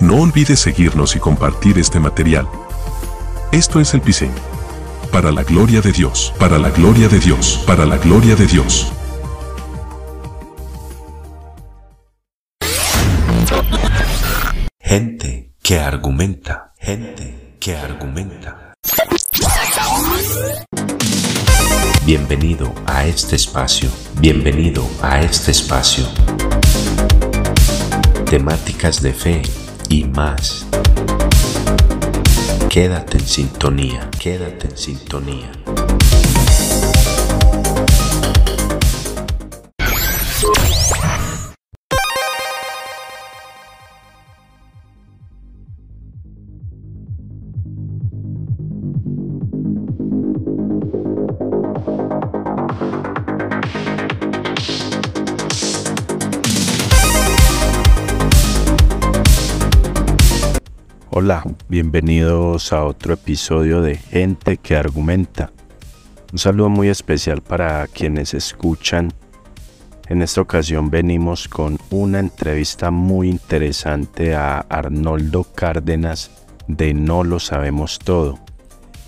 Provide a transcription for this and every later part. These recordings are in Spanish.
No olvides seguirnos y compartir este material. Esto es el Pise. Para la gloria de Dios, para la gloria de Dios, para la gloria de Dios. Gente que argumenta, gente que argumenta. Bienvenido a este espacio, bienvenido a este espacio. Temáticas de fe y más. Quédate en sintonía, quédate en sintonía. Bienvenidos a otro episodio de Gente que Argumenta. Un saludo muy especial para quienes escuchan. En esta ocasión venimos con una entrevista muy interesante a Arnoldo Cárdenas de No lo sabemos todo.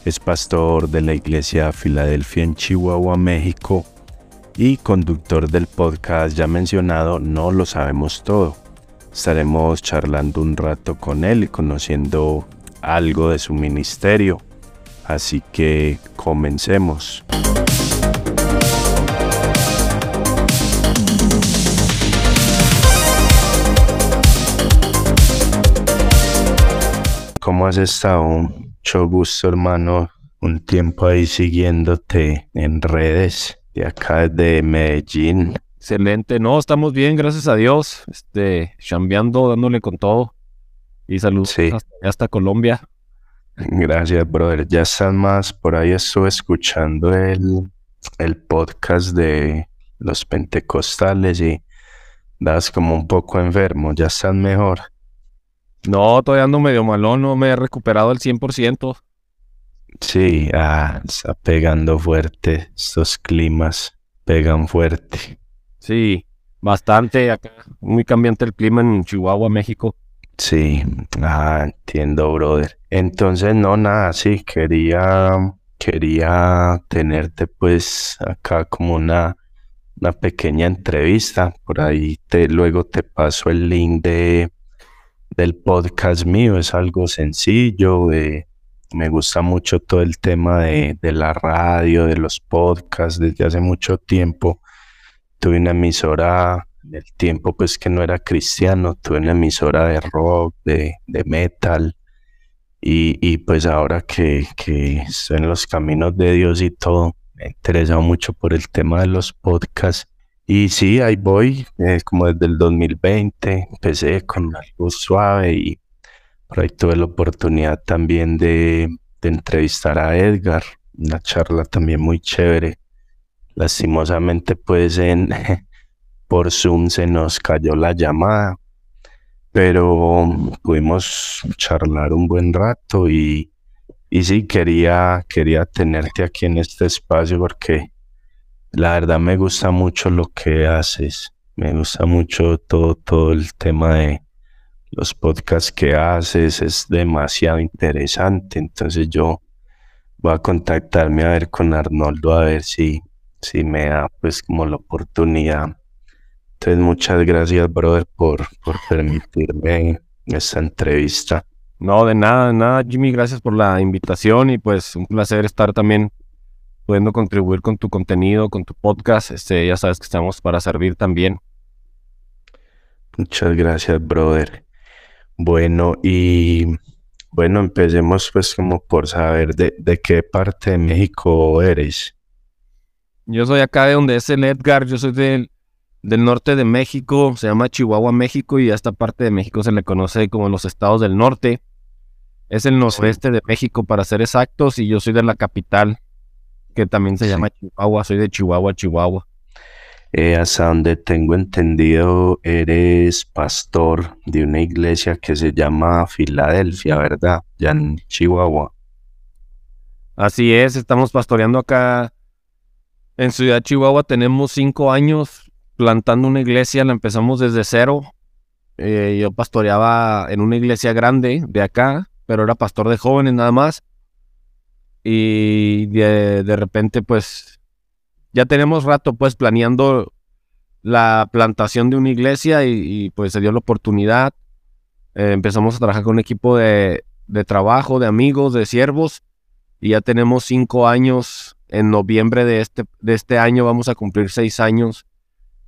Es pastor de la iglesia Filadelfia en Chihuahua, México y conductor del podcast ya mencionado No lo sabemos todo Estaremos charlando un rato con él y conociendo algo de su ministerio. Así que comencemos. ¿Cómo has estado? Mucho gusto, hermano. Un tiempo ahí siguiéndote en redes de acá de Medellín. Excelente, no, estamos bien, gracias a Dios, este, chambeando, dándole con todo. Y saludos hasta, Colombia. Gracias, brother. Ya están más, por ahí estuve escuchando el, el podcast de los pentecostales y das como un poco enfermo, ya están mejor. No, todavía ando medio malón, no me he recuperado al 100%. Sí, ah, está pegando fuerte, estos climas pegan fuerte. Sí, bastante acá. Muy cambiante el clima en Chihuahua, México. Sí, ah, entiendo, brother. Entonces, no, nada, sí, quería, quería tenerte pues acá como una, una pequeña entrevista. Por ahí te, luego te paso el link de, del podcast mío. Es algo sencillo, me gusta mucho todo el tema de, de la radio, de los podcasts desde hace mucho tiempo tuve una emisora en el tiempo pues que no era cristiano, tuve una emisora de rock, de, metal, y, pues ahora que, que estoy en los caminos de Dios y todo, me he interesado mucho por el tema de los podcasts. Y sí, ahí voy, eh, como desde el 2020, empecé con algo suave y por ahí tuve la oportunidad también de, de entrevistar a Edgar, una charla también muy chévere Lastimosamente, pues por Zoom se nos cayó la llamada, pero pudimos charlar un buen rato y, y sí, quería, quería tenerte aquí en este espacio porque la verdad me gusta mucho lo que haces. Me gusta mucho todo, todo el tema de los podcasts que haces. Es demasiado interesante. Entonces yo voy a contactarme a ver con Arnoldo a ver si, si me da pues como la oportunidad. Entonces muchas gracias, brother, por, por permitirme esta entrevista. No, de nada, de nada, Jimmy, gracias por la invitación y pues un placer estar también pudiendo contribuir con tu contenido, con tu podcast. Este, ya sabes que estamos para servir también. Muchas gracias, brother. Bueno, y bueno, empecemos pues como por saber de, de qué parte de México eres. Yo soy acá de donde es el Edgar, yo soy del, del norte de México, se llama Chihuahua, México, y a esta parte de México se le conoce como los estados del norte. Es el noroeste de México, para ser exactos, y yo soy de la capital, que también se llama Chihuahua, soy de Chihuahua, Chihuahua. Eh, hasta donde tengo entendido, eres pastor de una iglesia que se llama Filadelfia, ¿verdad? Ya en Chihuahua. Así es, estamos pastoreando acá en Ciudad Chihuahua tenemos cinco años plantando una iglesia, la empezamos desde cero. eh, yo pastoreaba en una iglesia grande de acá, pero era pastor de jóvenes nada más. Y de, repente, pues, ya tenemos rato, pues, planeando la plantación de una iglesia y, pues se dio la oportunidad. Eh, empezamos a trabajar con un equipo de, de, trabajo, de amigos, de siervos y ya tenemos cinco años. En noviembre de este, de este año vamos a cumplir seis años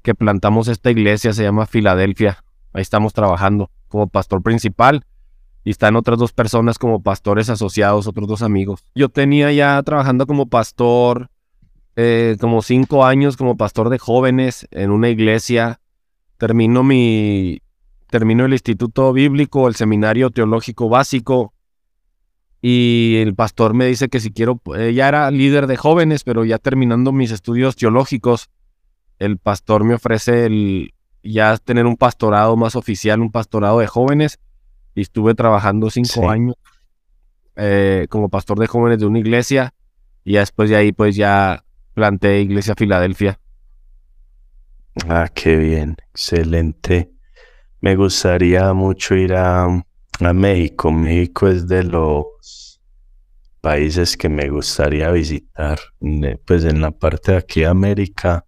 que plantamos esta iglesia, se llama Filadelfia. Ahí estamos trabajando como pastor principal y están otras dos personas como pastores asociados, otros dos amigos. Yo tenía ya trabajando como pastor eh, como cinco años como pastor de jóvenes en una iglesia. Termino mi, termino el instituto bíblico, el seminario teológico básico. Y el pastor me dice que si quiero, eh, ya era líder de jóvenes, pero ya terminando mis estudios teológicos, el pastor me ofrece el, ya tener un pastorado más oficial, un pastorado de jóvenes. Y estuve trabajando cinco años eh, como pastor de jóvenes de una iglesia. Y después de ahí, pues ya planté Iglesia Filadelfia. Ah, qué bien, excelente. Me gustaría mucho ir a, a México. México es de los países que me gustaría visitar, pues en la parte de aquí de América.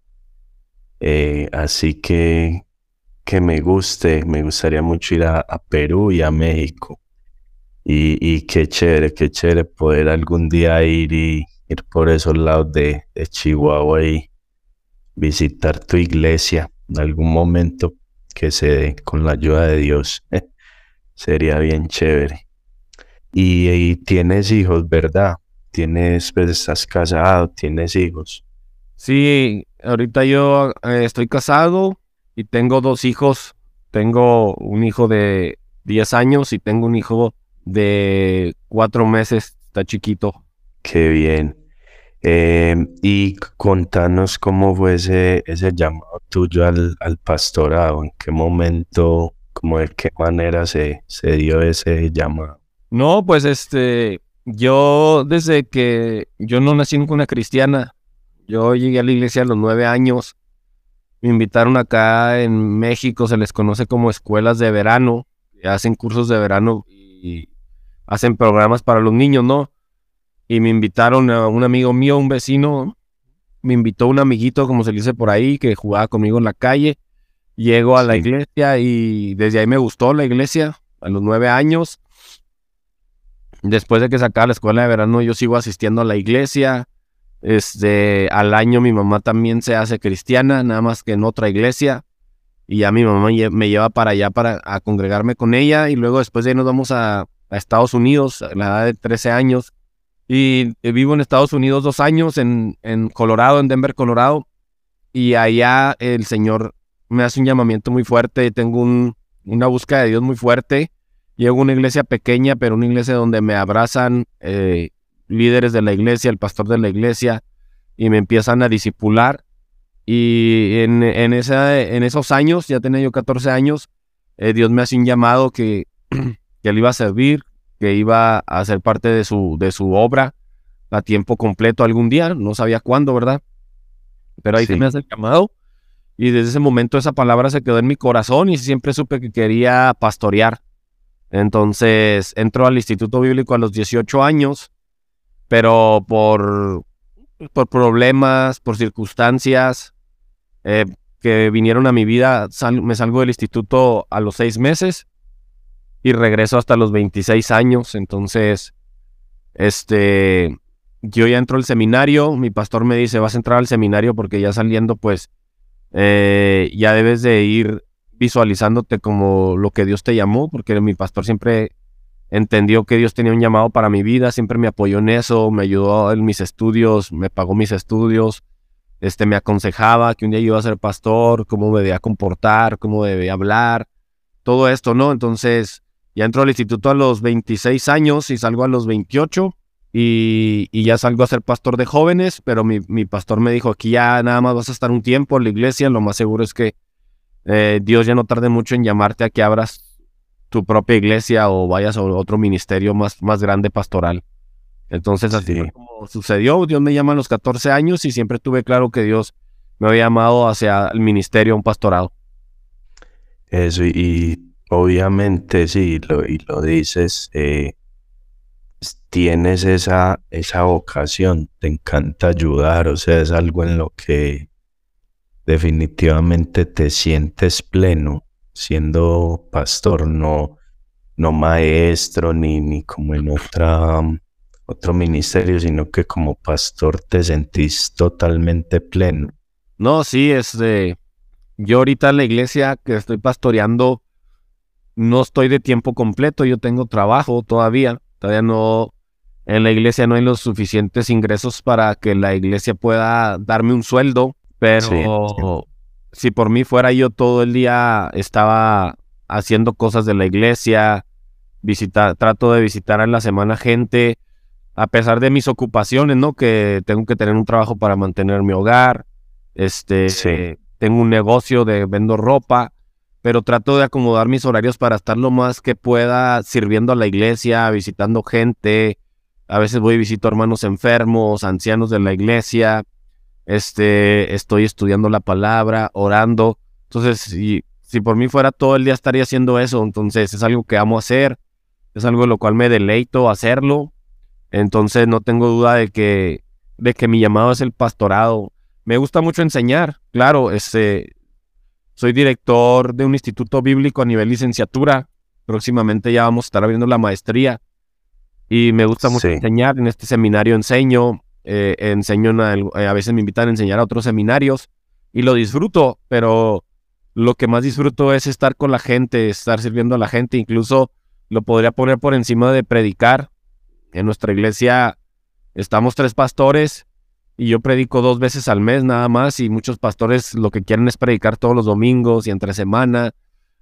Eh, así que que me guste, me gustaría mucho ir a, Perú y a México. Y, y, qué chévere, qué chévere poder algún día ir y, ir por esos lados de, Chihuahua y visitar tu iglesia en algún momento que se dé con la ayuda de Dios. Sería bien chévere. Y, tienes hijos, ¿verdad? Tienes, pues estás casado, tienes hijos. Sí, ahorita yo eh, estoy casado y tengo dos hijos. Tengo un hijo de 10 años y tengo un hijo de 4 meses, está chiquito. Qué bien. Em, y contanos cómo fue ese, ese llamado tuyo al, al, pastorado, en qué momento, como de qué manera se, se dio ese llamado. No, pues este, yo desde que yo no nací en una cristiana, yo llegué a la iglesia a los nueve años, me invitaron acá en México, se les conoce como escuelas de verano, hacen cursos de verano y hacen programas para los niños, ¿no? y me invitaron a un amigo mío, un vecino, me invitó un amiguito, como se dice por ahí, que jugaba conmigo en la calle. Llego a la iglesia y desde ahí me gustó la iglesia, a los nueve años. Después de que sacaba la escuela de verano, yo sigo asistiendo a la iglesia. Este, al año mi mamá también se hace cristiana, nada más que en otra iglesia. Y ya mi mamá me lleva para allá para a congregarme con ella. Y luego después de ahí nos vamos a, a Estados Unidos a la edad de 13 años. Y eh, vivo en Estados Unidos dos años, en, en Colorado, en Denver, Colorado. Y allá el Señor me hace un llamamiento muy fuerte. Tengo un, una búsqueda de Dios muy fuerte. Llego a una iglesia pequeña, pero una iglesia donde me abrazan eh, líderes de la iglesia, el pastor de la iglesia, y me empiezan a disipular. Y en, en, esa, en esos años, ya tenía yo 14 años, eh, Dios me hace un llamado que, que él iba a servir, que iba a ser parte de su, de su obra a tiempo completo algún día, no sabía cuándo, ¿verdad? Pero ahí se me hace el llamado y desde ese momento esa palabra se quedó en mi corazón y siempre supe que quería pastorear. Entonces entro al Instituto Bíblico a los 18 años, pero por, por problemas, por circunstancias eh, que vinieron a mi vida, me salgo del instituto a los seis meses y regreso hasta los 26 años. Entonces, este, yo ya entro al seminario, mi pastor me dice, vas a entrar al seminario porque ya saliendo, pues, eh, ya debes de ir visualizándote como lo que Dios te llamó, porque mi pastor siempre entendió que Dios tenía un llamado para mi vida, siempre me apoyó en eso, me ayudó en mis estudios, me pagó mis estudios, este, me aconsejaba que un día iba a ser pastor, cómo me debía comportar, cómo debía hablar, todo esto, ¿no? Entonces, ya entro al instituto a los 26 años y salgo a los 28 y, ya salgo a ser pastor de jóvenes, pero mi, pastor me dijo, aquí ya nada más vas a estar un tiempo en la iglesia, lo más seguro es que eh, Dios ya no tarde mucho en llamarte a que abras tu propia iglesia o vayas a otro ministerio más, más grande pastoral. Entonces así como sucedió, Dios me llama a los 14 años y siempre tuve claro que Dios me había llamado hacia el ministerio, un pastorado. Eso, y obviamente sí, lo, y lo dices, eh, tienes esa, esa vocación, te encanta ayudar, o sea, es algo en lo que definitivamente te sientes pleno siendo pastor, no, no maestro ni, ni como en otra, otro ministerio, sino que como pastor te sentís totalmente pleno. No, sí, es de... Yo ahorita en la iglesia que estoy pastoreando, no estoy de tiempo completo, yo tengo trabajo todavía, todavía no, en la iglesia no hay los suficientes ingresos para que la iglesia pueda darme un sueldo, pero si por mí fuera yo todo el día estaba haciendo cosas de la iglesia, visitar, trato de visitar en la semana gente, a pesar de mis ocupaciones, ¿no? Que tengo que tener un trabajo para mantener mi hogar, este, tengo un negocio de vendo ropa, pero trato de acomodar mis horarios para estar lo más que pueda sirviendo a la iglesia, visitando gente. A veces voy y visito hermanos enfermos, ancianos de la iglesia. Este, estoy estudiando la palabra, orando. Entonces, si, si por mí fuera todo el día estaría haciendo eso. Entonces, es algo que amo hacer. Es algo lo cual me deleito hacerlo. Entonces, no tengo duda de que, de que mi llamado es el pastorado. Me gusta mucho enseñar. Claro, este, soy director de un instituto bíblico a nivel licenciatura. Próximamente ya vamos a estar abriendo la maestría. Y me gusta mucho enseñar. En este seminario enseño. Eh, enseño eh, a veces me invitan a enseñar a otros seminarios. Y lo disfruto, pero lo que más disfruto es estar con la gente, estar sirviendo a la gente. Incluso lo podría poner por encima de predicar. En nuestra iglesia estamos tres pastores y yo predico dos veces al mes nada más y muchos pastores lo que quieren es predicar todos los domingos y entre semana.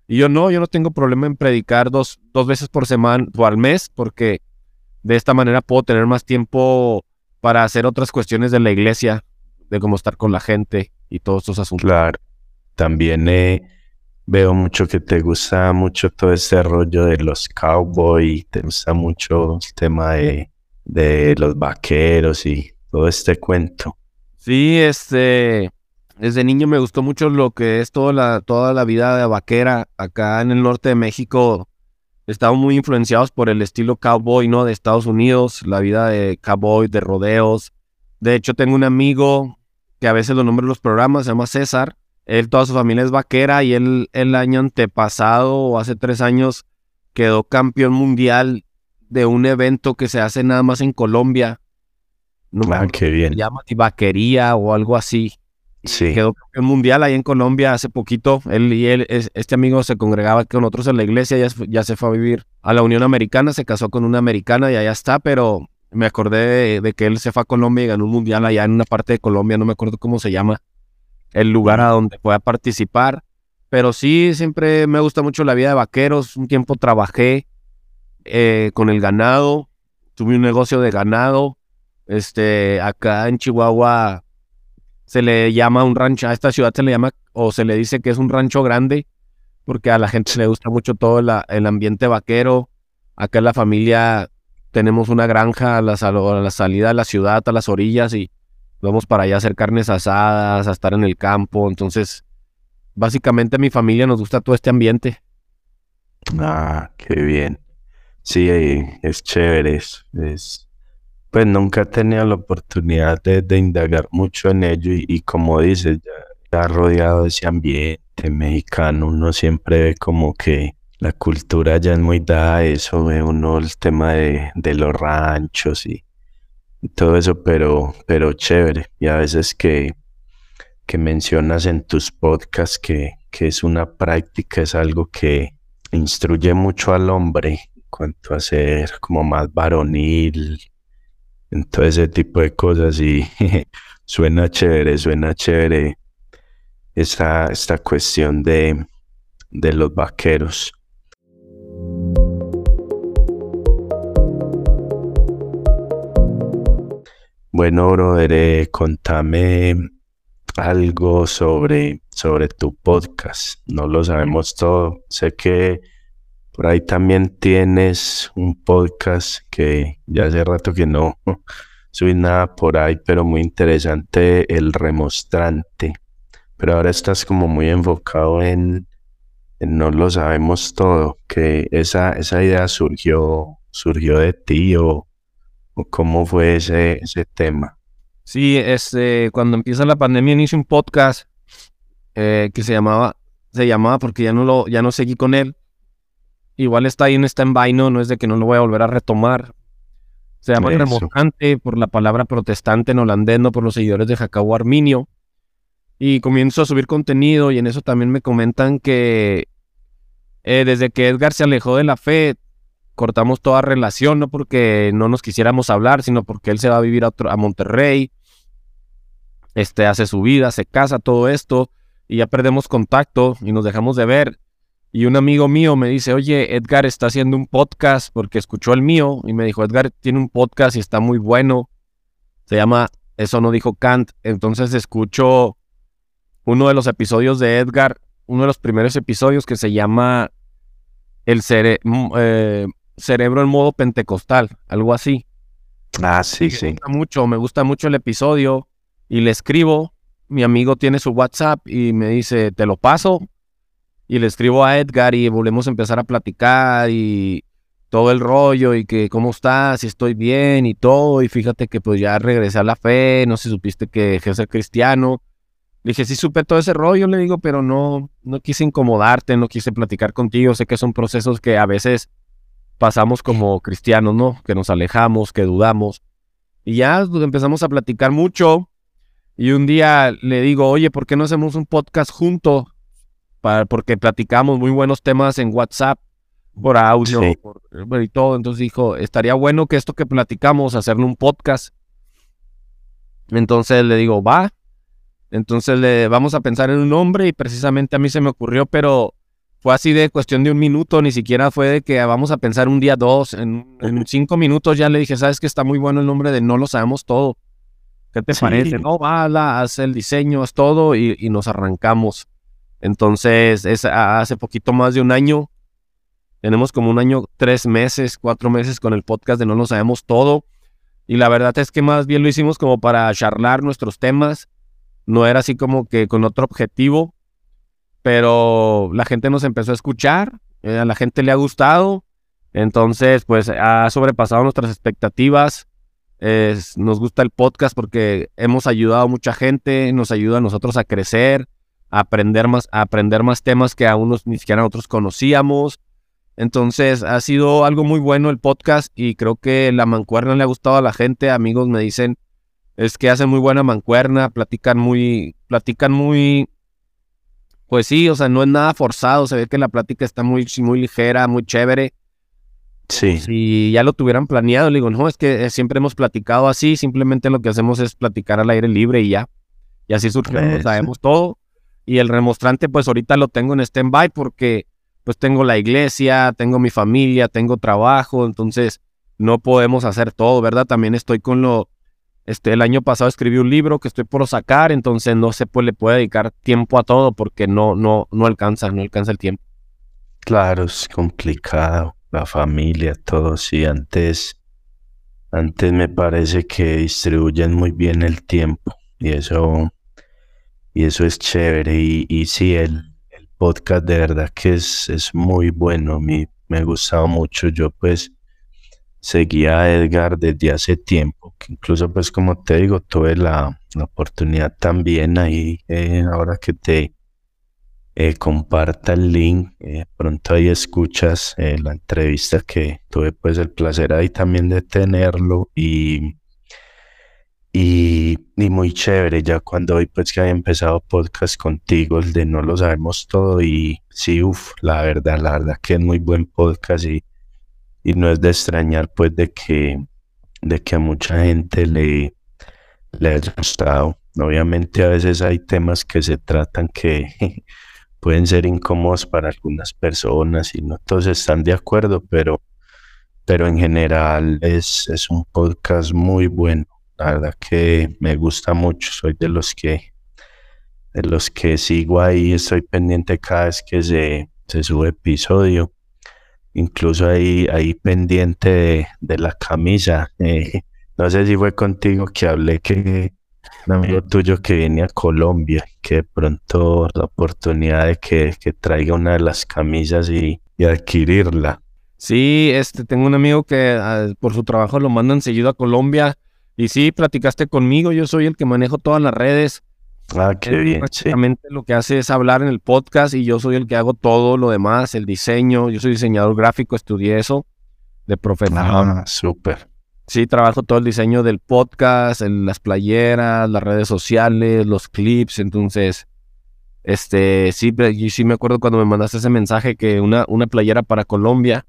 Y yo no, yo no tengo problema en predicar dos, dos veces por semana o al mes porque de esta manera puedo tener más tiempo para hacer otras cuestiones de la iglesia, de cómo estar con la gente y todos estos asuntos. Claro, también eh, veo mucho que te gusta mucho todo ese rollo de los cowboys, te gusta mucho el tema de, de los vaqueros y todo este cuento. Sí, este, desde niño me gustó mucho lo que es toda la, toda la vida de vaquera acá en el norte de México. Estamos muy influenciados por el estilo cowboy, ¿no? De Estados Unidos, la vida de cowboy, de rodeos. De hecho, tengo un amigo que a veces lo nombro en los programas, se llama César. Él, toda su familia es vaquera y él el año antepasado o hace tres años quedó campeón mundial de un evento que se hace nada más en Colombia, no ah, qué bien. Se llama vaquería o algo así. Sí. Quedó campeón mundial ahí en Colombia hace poquito. Él y él, este amigo se congregaba con otros en la iglesia, ya, ya se fue a vivir a la Unión Americana, se casó con una americana y allá está, pero me acordé de, que él se fue a Colombia y ganó un mundial allá en una parte de Colombia, no me acuerdo cómo se llama, el lugar a donde pueda participar. Pero sí, siempre me gusta mucho la vida de vaqueros. Un tiempo trabajé eh, con el ganado, tuve un negocio de ganado este, acá en Chihuahua se le llama un rancho, a esta ciudad se le llama o se le dice que es un rancho grande, porque a la gente le gusta mucho todo el ambiente vaquero. Acá en la familia tenemos una granja a la, a la salida de la ciudad, a las orillas, y vamos para allá a hacer carnes asadas, a estar en el campo. Entonces, básicamente a mi familia nos gusta todo este ambiente. Ah, qué bien. Sí, es chévere, es pues nunca he tenido la oportunidad de, indagar mucho en ello y, como dices, ya, rodeado de ese ambiente mexicano, uno siempre ve como que la cultura ya es muy dada a eso, ve uno el tema de, los ranchos y, todo eso, pero, pero chévere. Y a veces que, que mencionas en tus podcasts que, que es una práctica, es algo que instruye mucho al hombre en cuanto a ser como más varonil, en todo ese tipo de cosas y suena chévere, suena chévere esta, esta cuestión de, de los vaqueros. Bueno, brother, eh, contame algo sobre, sobre tu podcast. No lo sabemos todo. Sé que por ahí también tienes un podcast que ya hace rato que no subí nada por ahí, pero muy interesante, El Remostrante. Pero ahora estás como muy enfocado en, no lo sabemos todo, que esa, esa idea surgió, surgió de ti o, cómo fue ese, ese tema. Sí, este, cuando empieza la pandemia inicio un podcast eh, que se llamaba, se llamaba porque ya no lo, ya no seguí con él. Igual está ahí en stand-by, no, no es de que no lo voy a volver a retomar. Se llama Remostrante por la palabra protestante en holandés, no por los seguidores de Jacobo Arminio. Y comienzo a subir contenido y en eso también me comentan que eh, desde que Edgar se alejó de la fe, cortamos toda relación, no porque no nos quisiéramos hablar, sino porque él se va a vivir a, a Monterrey, este, hace su vida, se casa, todo esto, y ya perdemos contacto y nos dejamos de ver. Y un amigo mío me dice, oye, Edgar está haciendo un podcast porque escuchó el mío y me dijo, Edgar tiene un podcast y está muy bueno. Se llama Eso no dijo Kant. Entonces escucho uno de los episodios de Edgar uno de los primeros episodios que se llama El mm, eh, cerebro en modo pentecostal, algo así. Ah, sí, sí. Me gusta mucho, me gusta mucho el episodio y le escribo. Mi amigo tiene su WhatsApp y me dice, te lo paso. Y le escribo a Edgar y volvemos a empezar a platicar y todo el rollo y que cómo estás, si estoy bien y todo. Y fíjate que pues ya regresé a la fe, no sé si supiste que dejé de ser cristiano. Le dije, sí supe todo ese rollo, le digo, pero no, no quise incomodarte, no quise platicar contigo. Sé que son procesos que a veces pasamos como cristianos, ¿no? Que nos alejamos, que dudamos. Y ya empezamos a platicar mucho. Y un día le digo, oye, ¿por qué no hacemos un podcast juntos? Para, porque platicamos muy buenos temas en WhatsApp, por audio y todo. Entonces dijo, estaría bueno que esto que platicamos, hacerle un podcast. Entonces le digo, va. Entonces le vamos a pensar en un nombre y precisamente a mí se me ocurrió, pero fue así de cuestión de un minuto, ni siquiera fue de que vamos a pensar un día dos, en, cinco minutos ya le dije, sabes que está muy bueno el nombre de No lo sabemos todo. ¿Qué te parece? No, va, haz el diseño, haz todo y, nos arrancamos. Entonces, es hace poquito más de un año, tenemos como un año, tres meses, cuatro meses con el podcast de No lo sabemos todo. Y la verdad es que más bien lo hicimos como para charlar nuestros temas no era así como que con otro objetivo, pero la gente nos empezó a escuchar, eh, a la gente le ha gustado, entonces pues ha sobrepasado nuestras expectativas. nos gusta el podcast porque hemos ayudado a mucha gente, nos ayuda a nosotros a crecer, a aprender más, a aprender más temas que aún ni siquiera nosotros conocíamos. Entonces ha sido algo muy bueno el podcast y creo que la mancuerna le ha gustado a la gente. Amigos me dicen es que hacen muy buena mancuerna, platican muy, platican muy, pues sí, o sea, no es nada forzado, se ve que la plática está muy, muy ligera, muy chévere. Sí. Si ya lo tuvieran planeado, le digo, no, es que eh, siempre hemos platicado así, simplemente lo que hacemos es platicar al aire libre y ya. Y así surgió, sabemos todo. Y el remostrante, pues ahorita lo tengo en stand-by porque pues tengo la iglesia, tengo mi familia, tengo trabajo, entonces no podemos hacer todo, ¿verdad? También estoy con lo, este, el año pasado escribí un libro que estoy por sacar, entonces no se puede, le puede dedicar tiempo a todo porque no, no, no alcanza, no alcanza el tiempo. Claro, es complicado, la familia, todo, sí, antes, antes me parece que distribuyen muy bien el tiempo y eso, y eso es chévere. Y, y sí, el, podcast de verdad que es, es muy bueno, me, me ha gustado mucho, yo pues seguía a Edgar desde hace tiempo, que incluso pues como te digo, tuve la, oportunidad también ahí, eh, ahora que te eh, comparta el link, eh, pronto ahí escuchas la entrevista que tuve pues el placer ahí también de tenerlo y, y, y, muy chévere ya cuando hoy pues que había empezado podcast contigo, el de No lo sabemos todo y sí, uff, la verdad, la verdad que es muy buen podcast y y no es de extrañar pues de que, de que a mucha gente le, le haya gustado. Obviamente a veces hay temas que se tratan que pueden ser incómodos para algunas personas y no todos están de acuerdo, pero, pero en general es, es un podcast muy bueno. La verdad que me gusta mucho, soy de los que de los que sigo ahí, estoy pendiente cada vez que se, se sube episodio incluso ahí, ahí pendiente de, la camisa. Eh, no sé si fue contigo que hablé que, un amigo tuyo que viene a Colombia, que de pronto la oportunidad de que, que traiga una de las camisas y, y adquirirla. Sí, este, tengo un amigo que ah, por su trabajo lo mandan seguido a Colombia. Y sí, platicaste conmigo, yo soy el que manejo todas las redes. Ah, qué bien. Sí. Prácticamente lo que hace es hablar en el podcast y yo soy el que hago todo lo demás, el diseño. Yo soy diseñador gráfico, estudié eso de profesión. Ah, súper. Sí, trabajo todo el diseño del podcast, en las playeras, las redes sociales, los clips. Entonces, este, sí, sí me acuerdo cuando me mandaste ese mensaje que una, una playera para Colombia.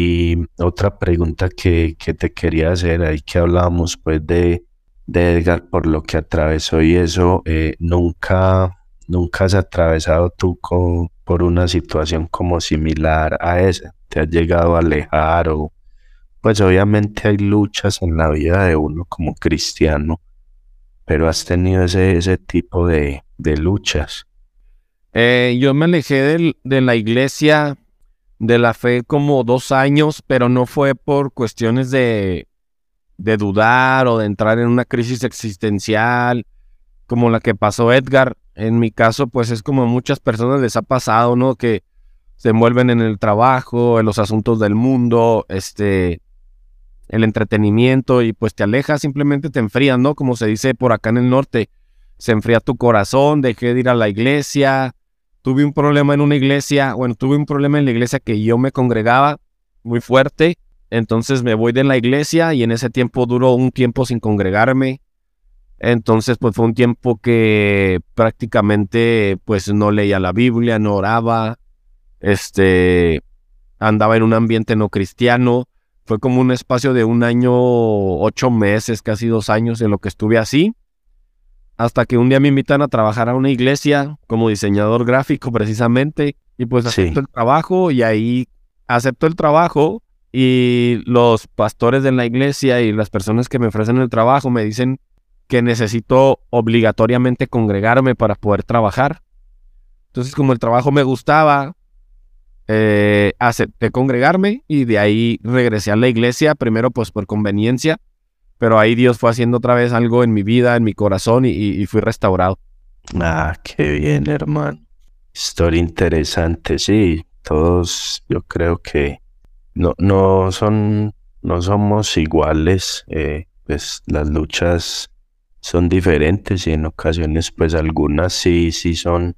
Y otra pregunta que, que te quería hacer, ahí que hablábamos pues de, de Edgar por lo que atravesó y eso, eh, nunca, nunca has atravesado tú por una situación como similar a esa, te has llegado a alejar o pues obviamente hay luchas en la vida de uno como cristiano, pero has tenido ese, ese tipo de, de luchas. Eh, yo me alejé del- de la iglesia, de la fe como dos años, pero no fue por cuestiones de, de dudar o de entrar en una crisis existencial como la que pasó Edgar. En mi caso, pues es como muchas personas les ha pasado, ¿no? Que se envuelven en el trabajo, en los asuntos del mundo, este, el entretenimiento y pues te alejas, simplemente te enfrías, ¿no? Como se dice por acá en el norte, se enfría tu corazón, dejé de ir a la iglesia, tuve un problema en una iglesia, bueno, tuve un problema en la iglesia que yo me congregaba muy fuerte, entonces me voy de la iglesia y en ese tiempo duró un tiempo sin congregarme. Entonces, pues fue un tiempo que prácticamente pues no leía la Biblia, no oraba, este, andaba en un ambiente no cristiano. Fue como un espacio de un año, ocho meses, casi dos años en lo que estuve así. Hasta que un día me invitan a trabajar a una iglesia como diseñador gráfico precisamente. Y pues Sí. acepto el trabajo y ahí acepto el trabajo y los pastores de la iglesia y las personas que me ofrecen el trabajo me dicen que necesito obligatoriamente congregarme para poder trabajar. Entonces, como el trabajo me gustaba, eh, acepté congregarme y de ahí regresé a la iglesia, primero pues por conveniencia, pero ahí Dios fue haciendo otra vez algo en mi vida, en mi corazón y, y- y fui restaurado. Ah, qué bien, hermano. Historia interesante, sí. Todos, yo creo que no, no son, no somos iguales. eh, pues las luchas son diferentes y en ocasiones, pues algunas sí, sí son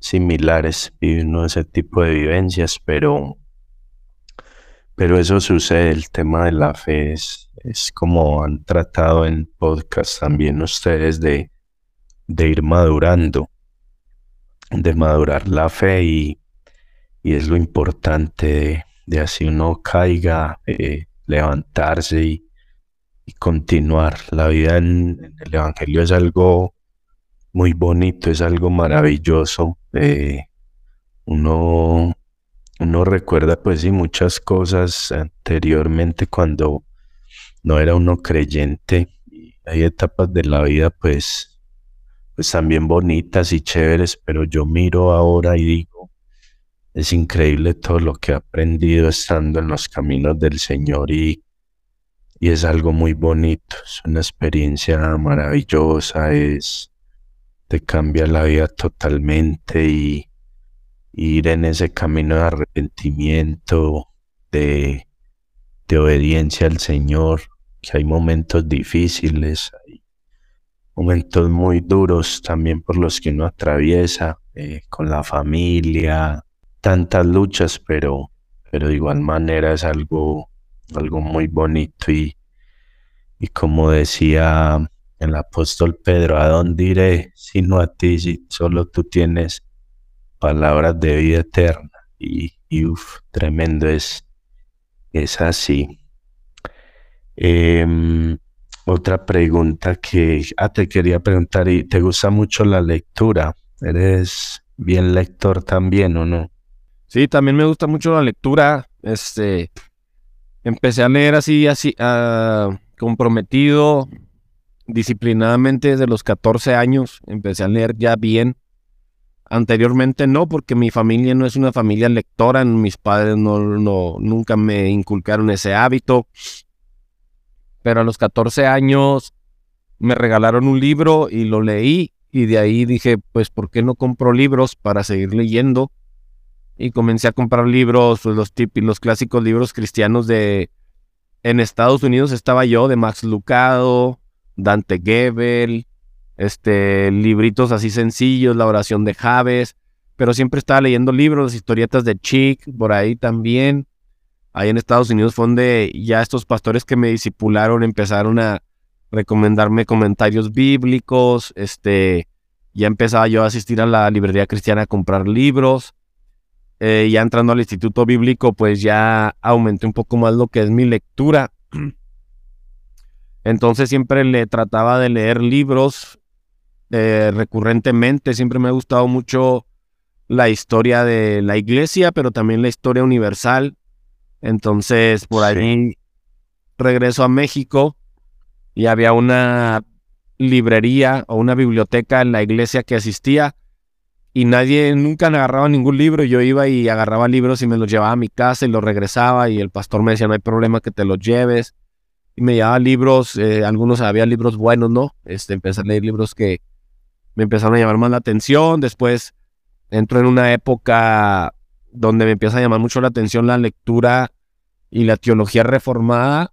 similares. Vive uno ese tipo de vivencias, pero, pero eso sucede. El tema de la fe es, es como han tratado en podcast también ustedes de de ir madurando, de madurar la fe y, y es lo importante de, así uno caiga, eh, levantarse y, continuar. La vida en, en el Evangelio es algo muy bonito, es algo maravilloso. eh, uno, uno recuerda pues sí muchas cosas anteriormente cuando no era uno creyente. Hay etapas de la vida pues pues también bonitas y chéveres, pero yo miro ahora y digo, es increíble todo lo que he aprendido estando en los caminos del Señor y, y es algo muy bonito, es una experiencia maravillosa, es, te cambia la vida totalmente y ir en ese camino de arrepentimiento, de, de obediencia al Señor, que hay momentos difíciles, hay momentos muy duros también por los que uno atraviesa eh, con la familia, tantas luchas, pero, pero de igual manera es algo, algo muy bonito y, y como decía el apóstol Pedro, ¿a dónde iré sino a ti si solo tú tienes palabras de vida eterna? Y, y uf, tremendo es, es así. Em, otra pregunta que ah, te quería preguntar, ¿y te gusta mucho la lectura? ¿Eres bien lector también o no? Sí, también me gusta mucho la lectura. Este, empecé a leer así, así, ah, comprometido, disciplinadamente desde los 14 años. Empecé a leer ya bien. Anteriormente no, porque mi familia no es una familia lectora, mis padres no, no, nunca me inculcaron ese hábito. Pero a los 14 años me regalaron un libro y lo leí y de ahí dije, pues, ¿por qué no compro libros para seguir leyendo? Y comencé a comprar libros, pues, los típicos, los clásicos libros cristianos de... En Estados Unidos estaba yo, de Max Lucado, Dante Gebel, este, libritos así sencillos, la oración de Javes, pero siempre estaba leyendo libros, historietas de Chick, por ahí también. Ahí en Estados Unidos fue donde ya estos pastores que me disipularon empezaron a recomendarme comentarios bíblicos, este, ya empezaba yo a asistir a la librería cristiana a comprar libros. Eh, ya entrando al instituto bíblico, pues ya aumenté un poco más lo que es mi lectura. Entonces siempre le trataba de leer libros eh, recurrentemente. Siempre me ha gustado mucho la historia de la iglesia, pero también la historia universal. Entonces, por ahí regreso a México y había una librería o una biblioteca en la iglesia que asistía y nadie nunca agarraba ningún libro. Yo iba y agarraba libros y me los llevaba a mi casa y los regresaba y el pastor me decía, no hay problema que te los lleves. Y me llevaba libros, eh, algunos había libros buenos, ¿no? Este, empecé a leer libros que, me empezaron a llamar más la atención. Después entro en una época donde me empieza a llamar mucho la atención la lectura y la teología reformada.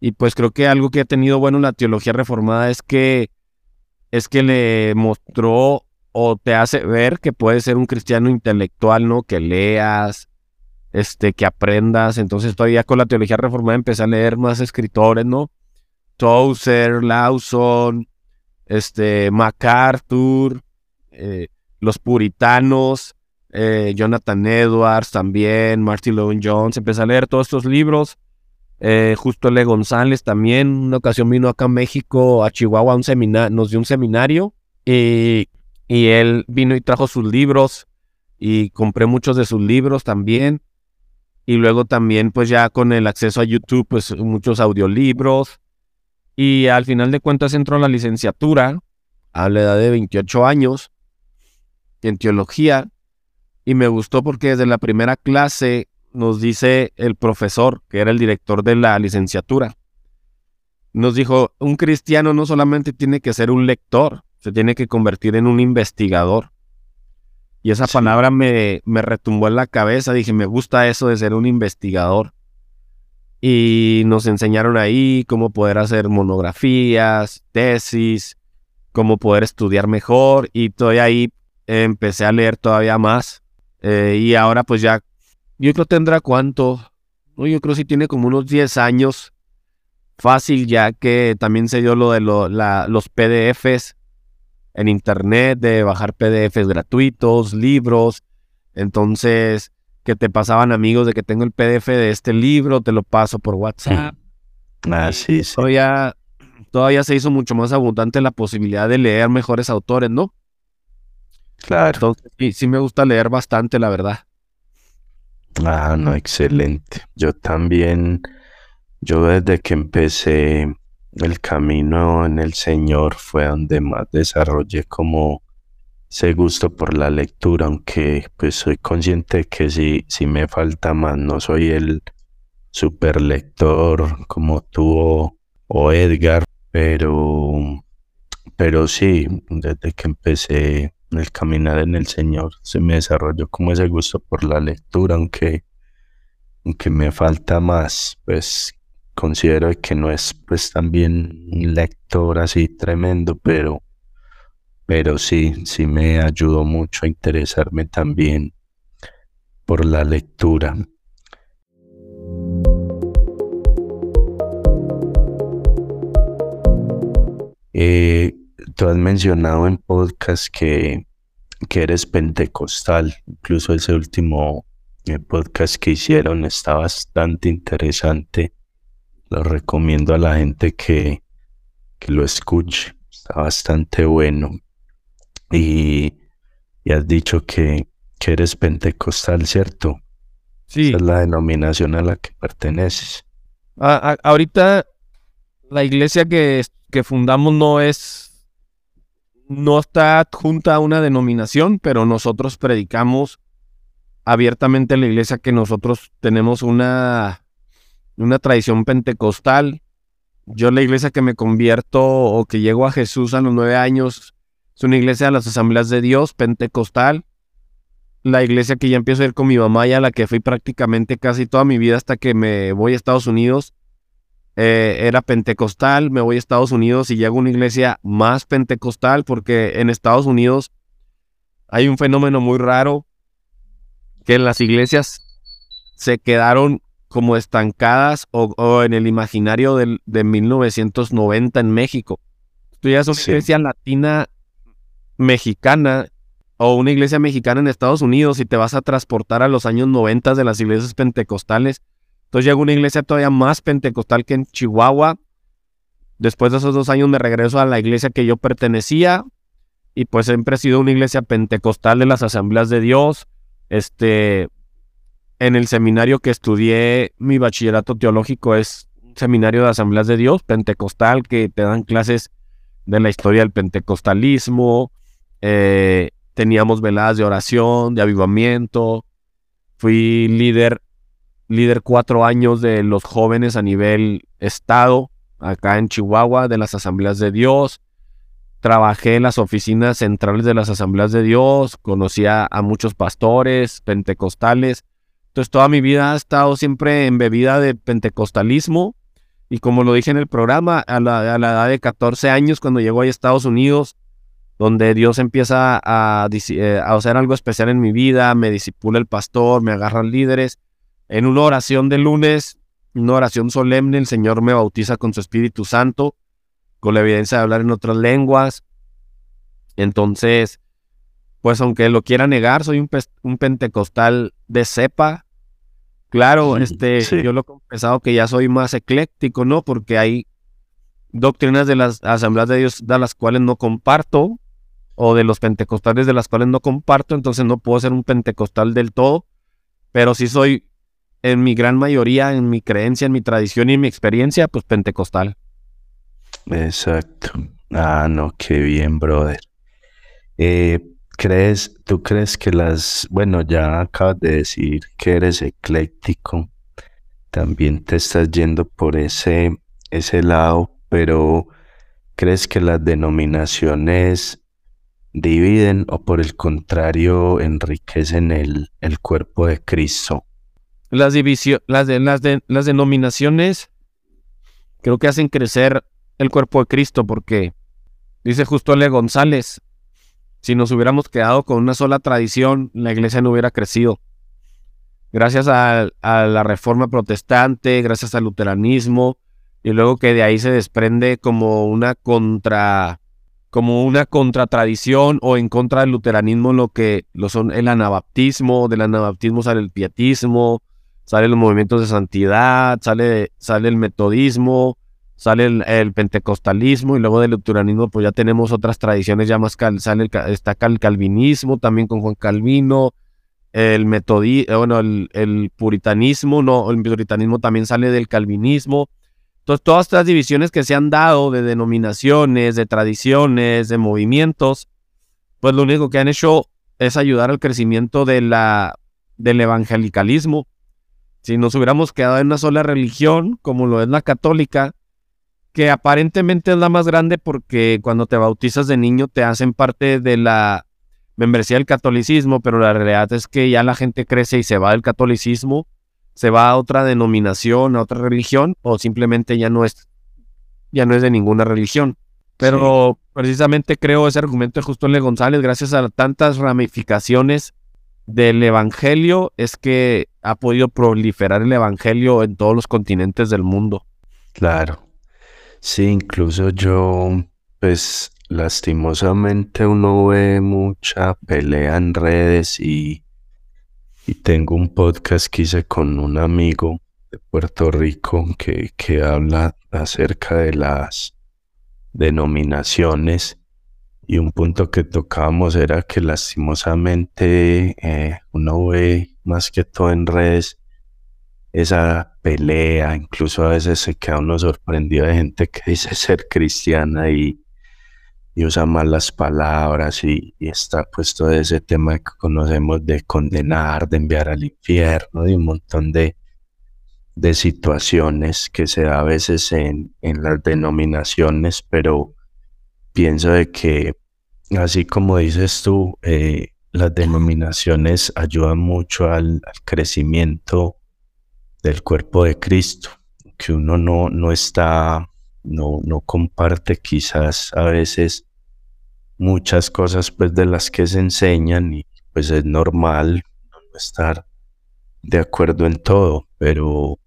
Y pues creo que algo que ha tenido bueno la teología reformada es que es que le mostró o te hace ver que puedes ser un cristiano intelectual, ¿no? Que leas, este, que aprendas. Entonces todavía con la teología reformada empecé a leer más escritores, ¿no? Tozer, Lawson, este, MacArthur, eh, los puritanos, eh, Jonathan Edwards también, Martin Lloyd Jones, empecé a leer todos estos libros. Eh, justo Le González también, una ocasión vino acá a México, a Chihuahua, un nos dio un seminario y, y él vino y trajo sus libros y compré muchos de sus libros también. Y luego también, pues ya con el acceso a YouTube, pues muchos audiolibros. Y al final de cuentas entró a la licenciatura a la edad de 28 años en teología y me gustó porque desde la primera clase nos dice el profesor, que era el director de la licenciatura, nos dijo, un cristiano no solamente tiene que ser un lector, se tiene que convertir en un investigador. Y esa palabra me, me retumbó en la cabeza, dije, me gusta eso de ser un investigador y nos enseñaron ahí cómo poder hacer monografías, tesis, cómo poder estudiar mejor y todavía ahí empecé a leer todavía más eh, y ahora pues ya, yo creo tendrá cuánto, ¿no? yo creo si tiene como unos 10 años fácil ya que también se dio lo de los PDFs en internet, de bajar PDFs gratuitos, libros, entonces que te pasaban amigos de que tengo el PDF de este libro, te lo paso por WhatsApp. Ah, sí, sí. Todavía, todavía se hizo mucho más abundante la posibilidad de leer mejores autores, ¿no? Claro. Entonces, sí, sí me gusta leer bastante, la verdad. Ah, no, excelente. Yo también, yo desde que empecé el camino en el Señor fue donde más desarrollé como ese gusto por la lectura, aunque pues soy consciente que sí, sí me falta más, no soy el super lector como tú o, Edgar, pero, pero sí, desde que empecé el caminar en el Señor, se me desarrolló como ese gusto por la lectura, aunque, aunque me falta más, pues considero que no es pues también un lector así tremendo, pero pero sí, sí me ayudó mucho a interesarme también por la lectura. Eh, tú has mencionado en podcast que, que eres pentecostal, incluso ese último eh, podcast que hicieron está bastante interesante. Lo recomiendo a la gente que, que lo escuche, está bastante bueno y, has dicho que, que, eres pentecostal, ¿cierto? Sí. Esa es la denominación a la que perteneces. ahorita la iglesia que, que fundamos no es no está adjunta a una denominación, pero nosotros predicamos abiertamente en la iglesia que nosotros tenemos una, una tradición pentecostal. Yo la iglesia que me convierto o que llego a Jesús a los nueve años es una iglesia de las asambleas de Dios pentecostal. La iglesia que ya empiezo a ir con mi mamá y a la que fui prácticamente casi toda mi vida hasta que me voy a Estados Unidos eh, era pentecostal. Me voy a Estados Unidos y llego a una iglesia más pentecostal porque en Estados Unidos hay un fenómeno muy raro que las iglesias se quedaron como estancadas o, en el imaginario del, de 1990 en México. Tú ya es una iglesia latina mexicana o una iglesia mexicana en Estados Unidos y te vas a transportar a los años 90 de las iglesias pentecostales. Entonces llega una iglesia todavía más pentecostal que en Chihuahua. Después de esos dos años me regreso a la iglesia que yo pertenecía y pues siempre he sido una iglesia pentecostal de las asambleas de Dios este, en el seminario que estudié, mi bachillerato teológico es un seminario de asambleas de Dios, pentecostal, que te dan clases de la historia del pentecostalismo. Eh, teníamos veladas de oración, de avivamiento. Fui líder, líder cuatro años de los jóvenes a nivel estado, acá en Chihuahua, de las asambleas de Dios trabajé en las oficinas centrales de las asambleas de Dios, conocía a muchos pastores pentecostales. Entonces toda mi vida ha estado siempre embebida de pentecostalismo. Y como lo dije en el programa, a la, edad de 14 años, cuando llego a Estados Unidos, donde Dios empieza a, eh, a, hacer algo especial en mi vida, me disipula el pastor, me agarran líderes. En una oración de lunes, una oración solemne, el Señor me bautiza con su Espíritu Santo con la evidencia de hablar en otras lenguas. Entonces, pues aunque lo quiera negar, soy un, pentecostal de cepa. Claro, este, yo lo he confesado que ya soy más ecléctico, ¿no? Porque hay doctrinas de las asambleas de Dios de las cuales no comparto, o de los pentecostales de las cuales no comparto, entonces no puedo ser un pentecostal del todo, pero sí soy en mi gran mayoría, en mi creencia, en mi tradición y en mi experiencia, pues pentecostal. Exacto. Ah, no, qué bien, brother. Eh, ¿crees, tú crees que las, bueno, ya acabas de decir que eres ecléctico, también te estás yendo por ese, ese lado, pero ¿crees que las denominaciones dividen o por el contrario enriquecen el, el cuerpo de Cristo? Las, las, de, las, de, las denominaciones creo que hacen crecer el cuerpo de Cristo, porque dice justo Ale González, si nos hubiéramos quedado con una sola tradición, la iglesia no hubiera crecido. Gracias a, la reforma protestante, gracias al luteranismo, y luego que de ahí se desprende como una contra como una contratradición o en contra del luteranismo lo que lo son el anabaptismo, del anabaptismo sale el pietismo, sale los movimientos de santidad, sale, sale el metodismo, sale el, pentecostalismo y luego del luteranismo pues ya tenemos otras tradiciones ya más, sale el, está el calvinismo también con Juan Calvino, el metodismo, eh, bueno, el, puritanismo, no, el puritanismo también sale del calvinismo. Entonces todas estas divisiones que se han dado de denominaciones, de tradiciones, de movimientos, pues lo único que han hecho es ayudar al crecimiento del evangelicalismo. Si nos hubiéramos quedado en una sola religión, como lo es la católica, que aparentemente es la más grande porque cuando te bautizas de niño te hacen parte de la membresía del catolicismo, pero la realidad es que ya la gente crece y se va del catolicismo, se va a otra denominación, a otra religión, o simplemente ya no es, ya no es de ninguna religión. Pero precisamente creo ese argumento de Justo L. González, gracias a tantas ramificaciones del Evangelio, es que ha podido proliferar el Evangelio en todos los continentes del mundo. Claro. Sí, incluso yo, pues lastimosamente uno ve mucha pelea en redes y, y tengo un podcast que hice con un amigo de Puerto Rico que, que habla acerca de las denominaciones. Y un punto que tocamos era que lastimosamente eh, uno ve más que todo en redes esa pelea, incluso a veces se queda uno sorprendido de gente que dice ser cristiana y, y usa malas palabras y, está pues todo ese tema que conocemos de condenar, de enviar al infierno, y un montón de, de situaciones que se da a veces en, en las denominaciones, pero pienso de que así como dices tú, eh, las denominaciones ayudan mucho al, crecimiento del cuerpo de Cristo, que uno no, no está, no, no comparte quizás a veces muchas cosas pues de las que se enseñan y pues es normal no estar de acuerdo en todo, pero,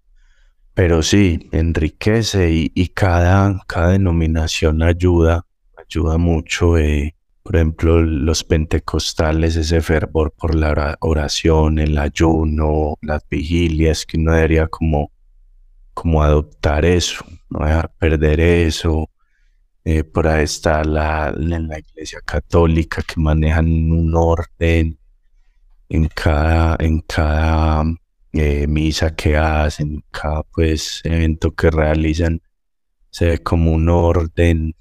pero sí, enriquece y, cada, cada denominación ayuda, ayuda mucho. Eh, por ejemplo, los pentecostales, ese fervor por la oración, el ayuno, las vigilias, que uno debería como, como adoptar eso, no dejar perder eso. Eh, por ahí está la, en la iglesia católica que manejan un orden en cada, en cada eh, misa que hacen, en cada pues evento que realizan, se ve como un orden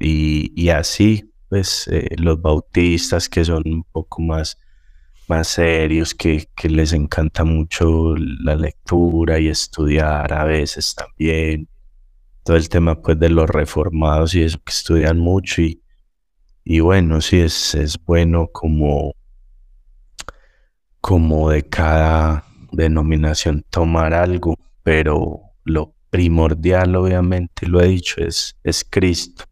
y, y así pues eh, los bautistas que son un poco más, más serios, que, que les encanta mucho la lectura y estudiar a veces también. Todo el tema pues de los reformados y eso que estudian mucho y, y bueno, sí es, es bueno como, como de cada denominación tomar algo, pero lo primordial obviamente, lo he dicho, es, es Cristo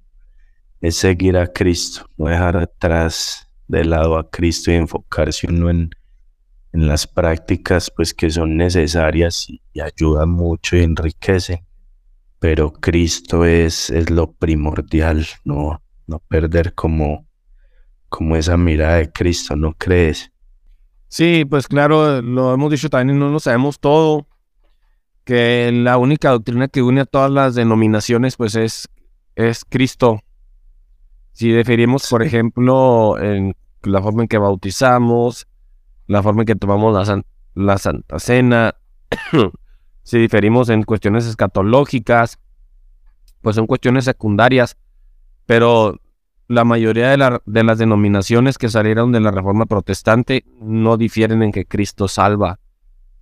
es seguir a Cristo, no dejar atrás de lado a Cristo y enfocarse uno en, en las prácticas pues que son necesarias y, ayudan mucho y enriquecen. Pero Cristo es, es lo primordial, no, no perder como, como esa mirada de Cristo, ¿no crees? Sí, pues claro, lo hemos dicho también, no lo sabemos todo, que la única doctrina que une a todas las denominaciones pues es, es Cristo si deferimos, por ejemplo, en la forma en que bautizamos, la forma en que tomamos la, Santa Cena, si diferimos en cuestiones escatológicas, pues son cuestiones secundarias, pero la mayoría de, de, las denominaciones que salieron de la Reforma Protestante no difieren en que Cristo salva.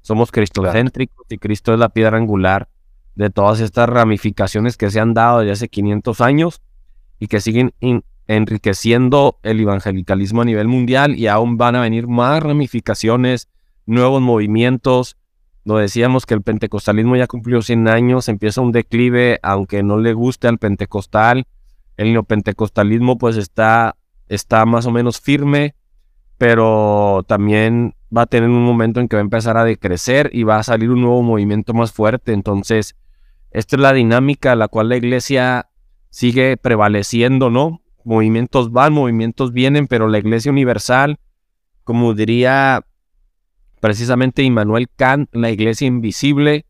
Somos cristocéntricos y Cristo es la piedra angular de todas estas ramificaciones que se han dado desde hace 500 años y que siguen enriqueciendo el evangelicalismo a nivel mundial y aún van a venir más ramificaciones, nuevos movimientos. Lo decíamos que el pentecostalismo ya cumplió 100 años, empieza un declive, aunque no le guste al pentecostal. El neopentecostalismo pues está, está más o menos firme, pero también va a tener un momento en que va a empezar a decrecer y va a salir un nuevo movimiento más fuerte. Entonces, esta es la dinámica a la cual la iglesia sigue prevaleciendo, ¿no? Movimientos van, movimientos vienen, pero la Iglesia Universal, como diría precisamente Immanuel Kant, la Iglesia Invisible,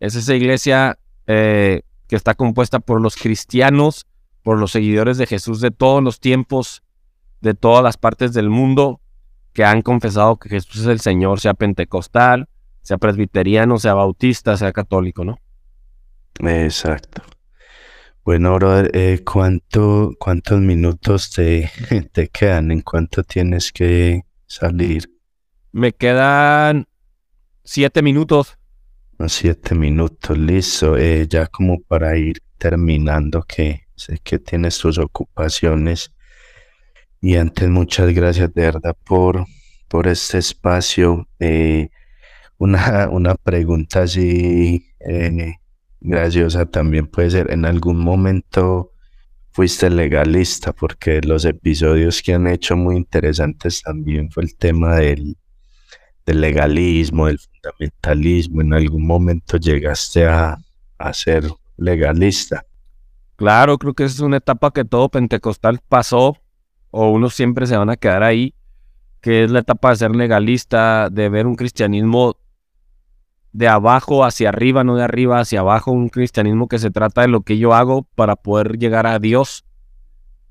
es esa iglesia eh, que está compuesta por los cristianos, por los seguidores de Jesús de todos los tiempos, de todas las partes del mundo, que han confesado que Jesús es el Señor, sea pentecostal, sea presbiteriano, sea bautista, sea católico, ¿no? Exacto. Bueno, brother, eh, ¿cuánto, ¿cuántos minutos te, te quedan? ¿En cuánto tienes que salir? Me quedan siete minutos. siete minutos, listo. Eh, ya como para ir terminando, que sé que tienes tus ocupaciones. Y antes, muchas gracias de verdad por, por este espacio. Eh, una, una pregunta así graciosa también puede ser, en algún momento fuiste legalista, porque los episodios que han hecho muy interesantes también fue el tema del, del legalismo, del fundamentalismo. En algún momento llegaste a, a ser legalista. Claro, creo que es una etapa que todo pentecostal pasó, o unos siempre se van a quedar ahí, que es la etapa de ser legalista, de ver un cristianismo de abajo hacia arriba, no de arriba hacia abajo, un cristianismo que se trata de lo que yo hago para poder llegar a Dios.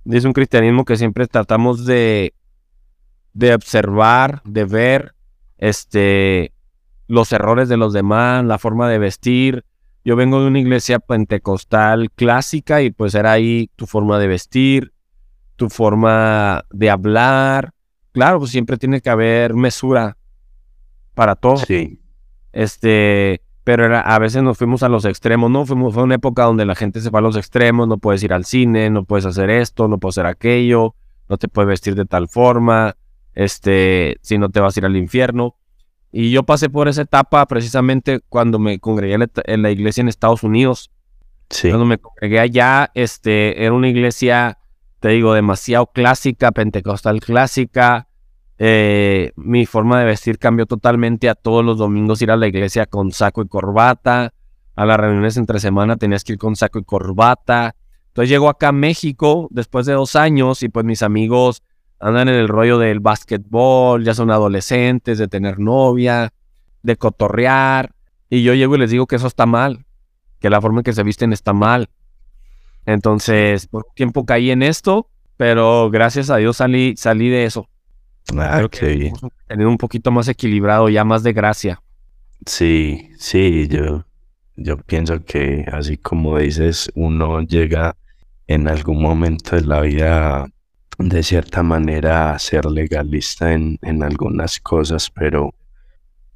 Es un cristianismo que siempre tratamos de, de observar, de ver este, los errores de los demás, la forma de vestir. Yo vengo de una iglesia pentecostal clásica y pues era ahí tu forma de vestir, tu forma de hablar. Claro, pues siempre tiene que haber mesura para todo. Sí. Este, pero era- a veces nos fuimos a los extremos, ¿no? Fuimos, fue una época donde la gente se va a los extremos, no puedes ir al cine, no puedes hacer esto, no puedes hacer aquello, no te puedes vestir de tal forma, este, si no te vas a ir al infierno. Y yo pasé por esa etapa precisamente cuando me congregué en la, iglesia en Estados Unidos. Sí. Cuando me congregué allá, este, era una iglesia, te digo, demasiado clásica, pentecostal clásica. Eh, mi forma de vestir cambió totalmente a todos los domingos ir a la iglesia con saco y corbata. A las reuniones entre semana tenías que ir con saco y corbata. Entonces llego acá a México después de dos años y pues mis amigos andan en el rollo del básquetbol, ya son adolescentes, de tener novia, de cotorrear. Y yo llego y les digo que eso está mal, que la forma en que se visten está mal. Entonces, por tiempo caí en esto, pero gracias a Dios salí, salí de eso. Ah, Creo que tener un poquito más equilibrado, ya más de gracia. Sí, sí, yo, yo pienso que así como dices, uno llega en algún momento de la vida de cierta manera a ser legalista en, en algunas cosas, pero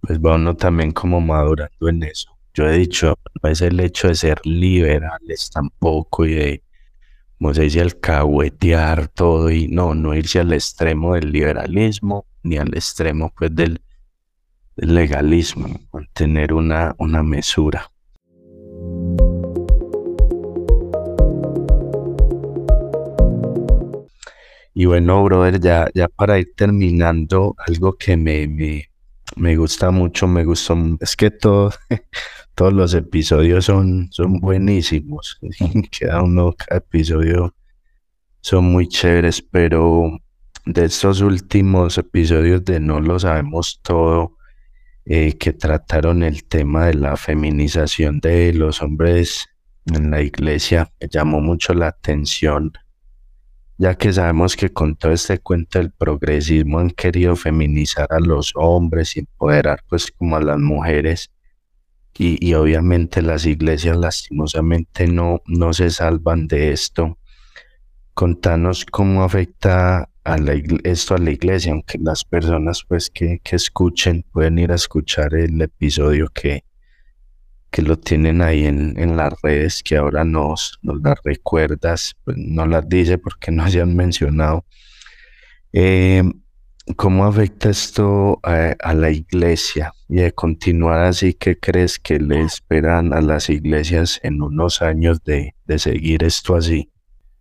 pues va uno también como madurando en eso. Yo he dicho, no es el hecho de ser liberales tampoco y de, como se dice, alcahuetear todo y no, no irse al extremo del liberalismo ni al extremo pues del del legalismo, mantener una, una mesura. Y bueno, brother, ya, ya para ir terminando, algo que me, me, me gusta mucho, me gustó, es que todo, todos los episodios son, son buenísimos. Cada uno, cada episodio son muy chéveres, pero de estos últimos episodios de No lo sabemos todo, eh, que trataron el tema de la feminización de los hombres en la iglesia, me llamó mucho la atención, ya que sabemos que con todo este cuento del progresismo han querido feminizar a los hombres y empoderar pues como a las mujeres. Y, obviamente las iglesias lastimosamente no, no se salvan de esto. Contanos cómo afecta a esto a la iglesia, aunque las personas pues que, que escuchen pueden ir a escuchar el episodio que, que lo tienen ahí en, en las redes, que ahora nos, nos las recuerdas, pues no las dice porque no se han mencionado. Eh, ¿cómo afecta esto a la iglesia? Y de continuar así, ¿qué crees que le esperan a las iglesias en unos años de, de seguir esto así?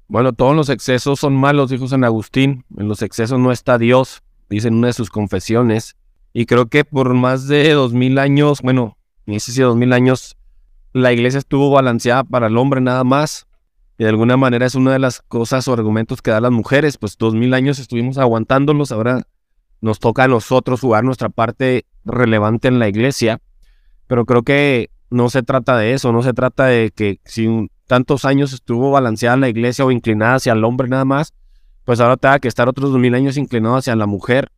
Bueno, todos los excesos son malos, dijo San Agustín. En los excesos no está Dios, dice en una de sus confesiones. Y creo que por más de dos mil años, bueno, ni sé si dos mil años, la iglesia estuvo balanceada para el hombre nada más. Y de alguna manera es una de las cosas o argumentos que dan las mujeres. Pues dos mil años estuvimos aguantándolos, ahora nos toca a nosotros jugar nuestra parte relevante en la iglesia. Pero creo que no se trata de eso, no se trata de que si tantos años estuvo balanceada la iglesia o inclinada hacia el hombre nada más, pues ahora tenga que estar otros dos mil años inclinado hacia la mujer.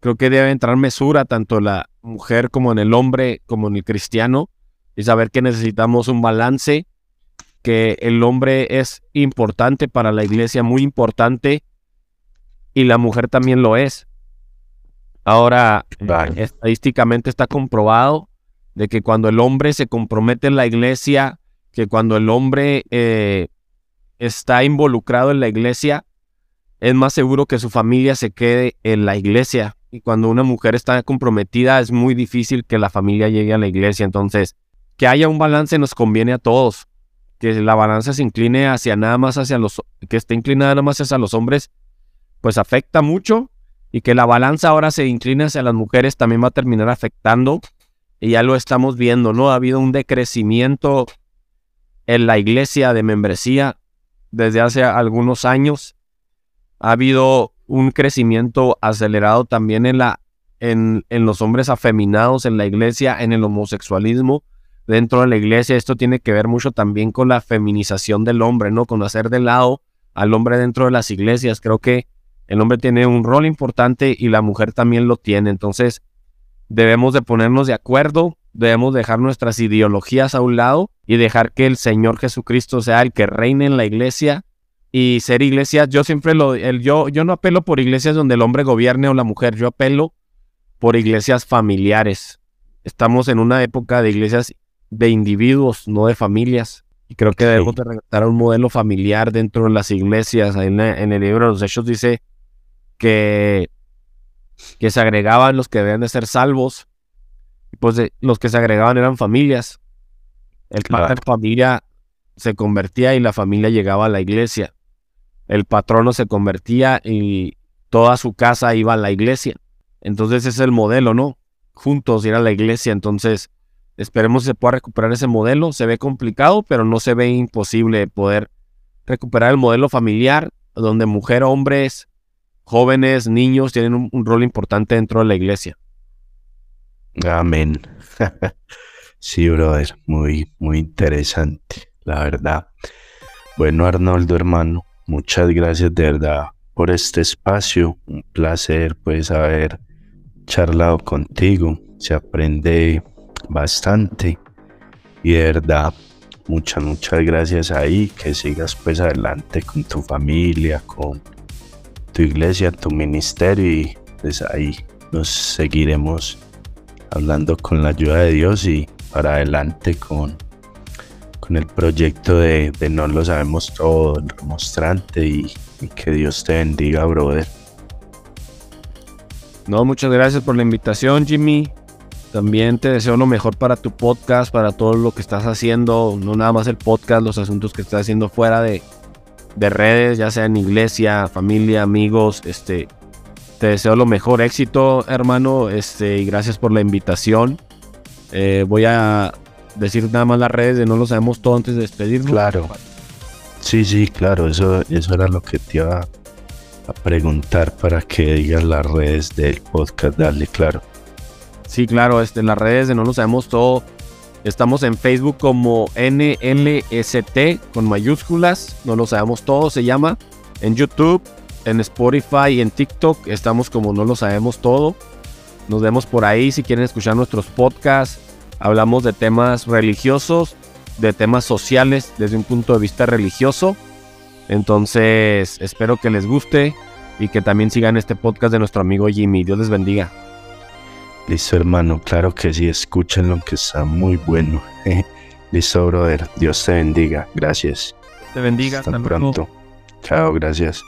Creo que debe entrar mesura tanto la mujer como en el hombre, como en el cristiano, y saber que necesitamos un balance, que el hombre es importante para la iglesia, muy importante, y la mujer también lo es. Ahora, eh, estadísticamente está comprobado de que cuando el hombre se compromete en la iglesia, que cuando el hombre eh, está involucrado en la iglesia, es más seguro que su familia se quede en la iglesia. Y cuando una mujer está comprometida, es muy difícil que la familia llegue a la iglesia. Entonces, que haya un balance nos conviene a todos. Que la balanza se incline hacia nada más hacia los, que esté inclinada nada más hacia los hombres, pues afecta mucho. Y que la balanza ahora se incline hacia las mujeres también va a terminar afectando. Y ya lo estamos viendo, ¿no? Ha habido un decrecimiento en la iglesia de membresía desde hace algunos años. Ha habido un crecimiento acelerado también en, la, en, en los hombres afeminados en la iglesia, en el homosexualismo dentro de la iglesia. Esto tiene que ver mucho también con la feminización del hombre, ¿no? Con hacer de lado al hombre dentro de las iglesias. Creo que el hombre tiene un rol importante y la mujer también lo tiene. Entonces, debemos de ponernos de acuerdo, debemos dejar nuestras ideologías a un lado y dejar que el Señor Jesucristo sea el que reine en la iglesia y ser iglesias, yo siempre lo, el, yo, yo no apelo por iglesias donde el hombre gobierne o la mujer, yo apelo por iglesias familiares. Estamos en una época de iglesias de individuos, no de familias. Y creo que debemos de regresar a un modelo familiar dentro de las iglesias. en, el libro de los Hechos dice que, que se agregaban los que debían de ser salvos. Pues los que se agregaban eran familias. El padre de familia se convertía y la familia llegaba a la iglesia. El patrono se convertía y toda su casa iba a la iglesia. Entonces ese es el modelo, ¿no? Juntos ir a la iglesia. Entonces esperemos que se pueda recuperar ese modelo. Se ve complicado, pero no se ve imposible poder recuperar el modelo familiar, donde mujer, hombres, jóvenes, niños tienen un, rol importante dentro de la iglesia. Amén. sí, brother, muy, muy interesante la verdad. Bueno, Arnoldo, hermano, muchas gracias de verdad por este espacio. Un placer, pues, haber charlado contigo. Se aprende bastante. Y de verdad, muchas, muchas gracias ahí. Que sigas, pues, adelante con tu familia, con tu iglesia, tu ministerio. Y pues ahí nos seguiremos hablando con la ayuda de Dios y para adelante con con el proyecto de, No lo sabemos todo, el remostrante y, que Dios te bendiga, brother. No, muchas gracias por la invitación, Jimmy. También te deseo lo mejor para tu podcast, para todo lo que estás haciendo, no nada más el podcast, los asuntos que estás haciendo fuera de, de redes, ya sea en iglesia, familia, amigos, este, te deseo lo mejor éxito, hermano, este, y gracias por la invitación. Eh, voy a decir nada más las redes de no lo sabemos todo antes de despedirnos. Claro. Sí, sí, claro, eso, eso era lo que te iba a preguntar para que digas las redes del podcast, dale, claro. Sí, claro, este, las redes de no lo sabemos todo. Estamos en Facebook como NLST con mayúsculas, no lo sabemos todo, se llama. En YouTube, en Spotify y en TikTok estamos como no lo sabemos todo. Nos vemos por ahí si quieren escuchar nuestros podcasts Hablamos de temas religiosos, de temas sociales desde un punto de vista religioso. Entonces, espero que les guste y que también sigan este podcast de nuestro amigo Jimmy. Dios les bendiga. Listo, hermano. Claro que sí, escúchenlo que está muy bueno. Listo, brother. Dios te bendiga. Gracias. Te bendiga. Hasta, pronto. Chao, gracias.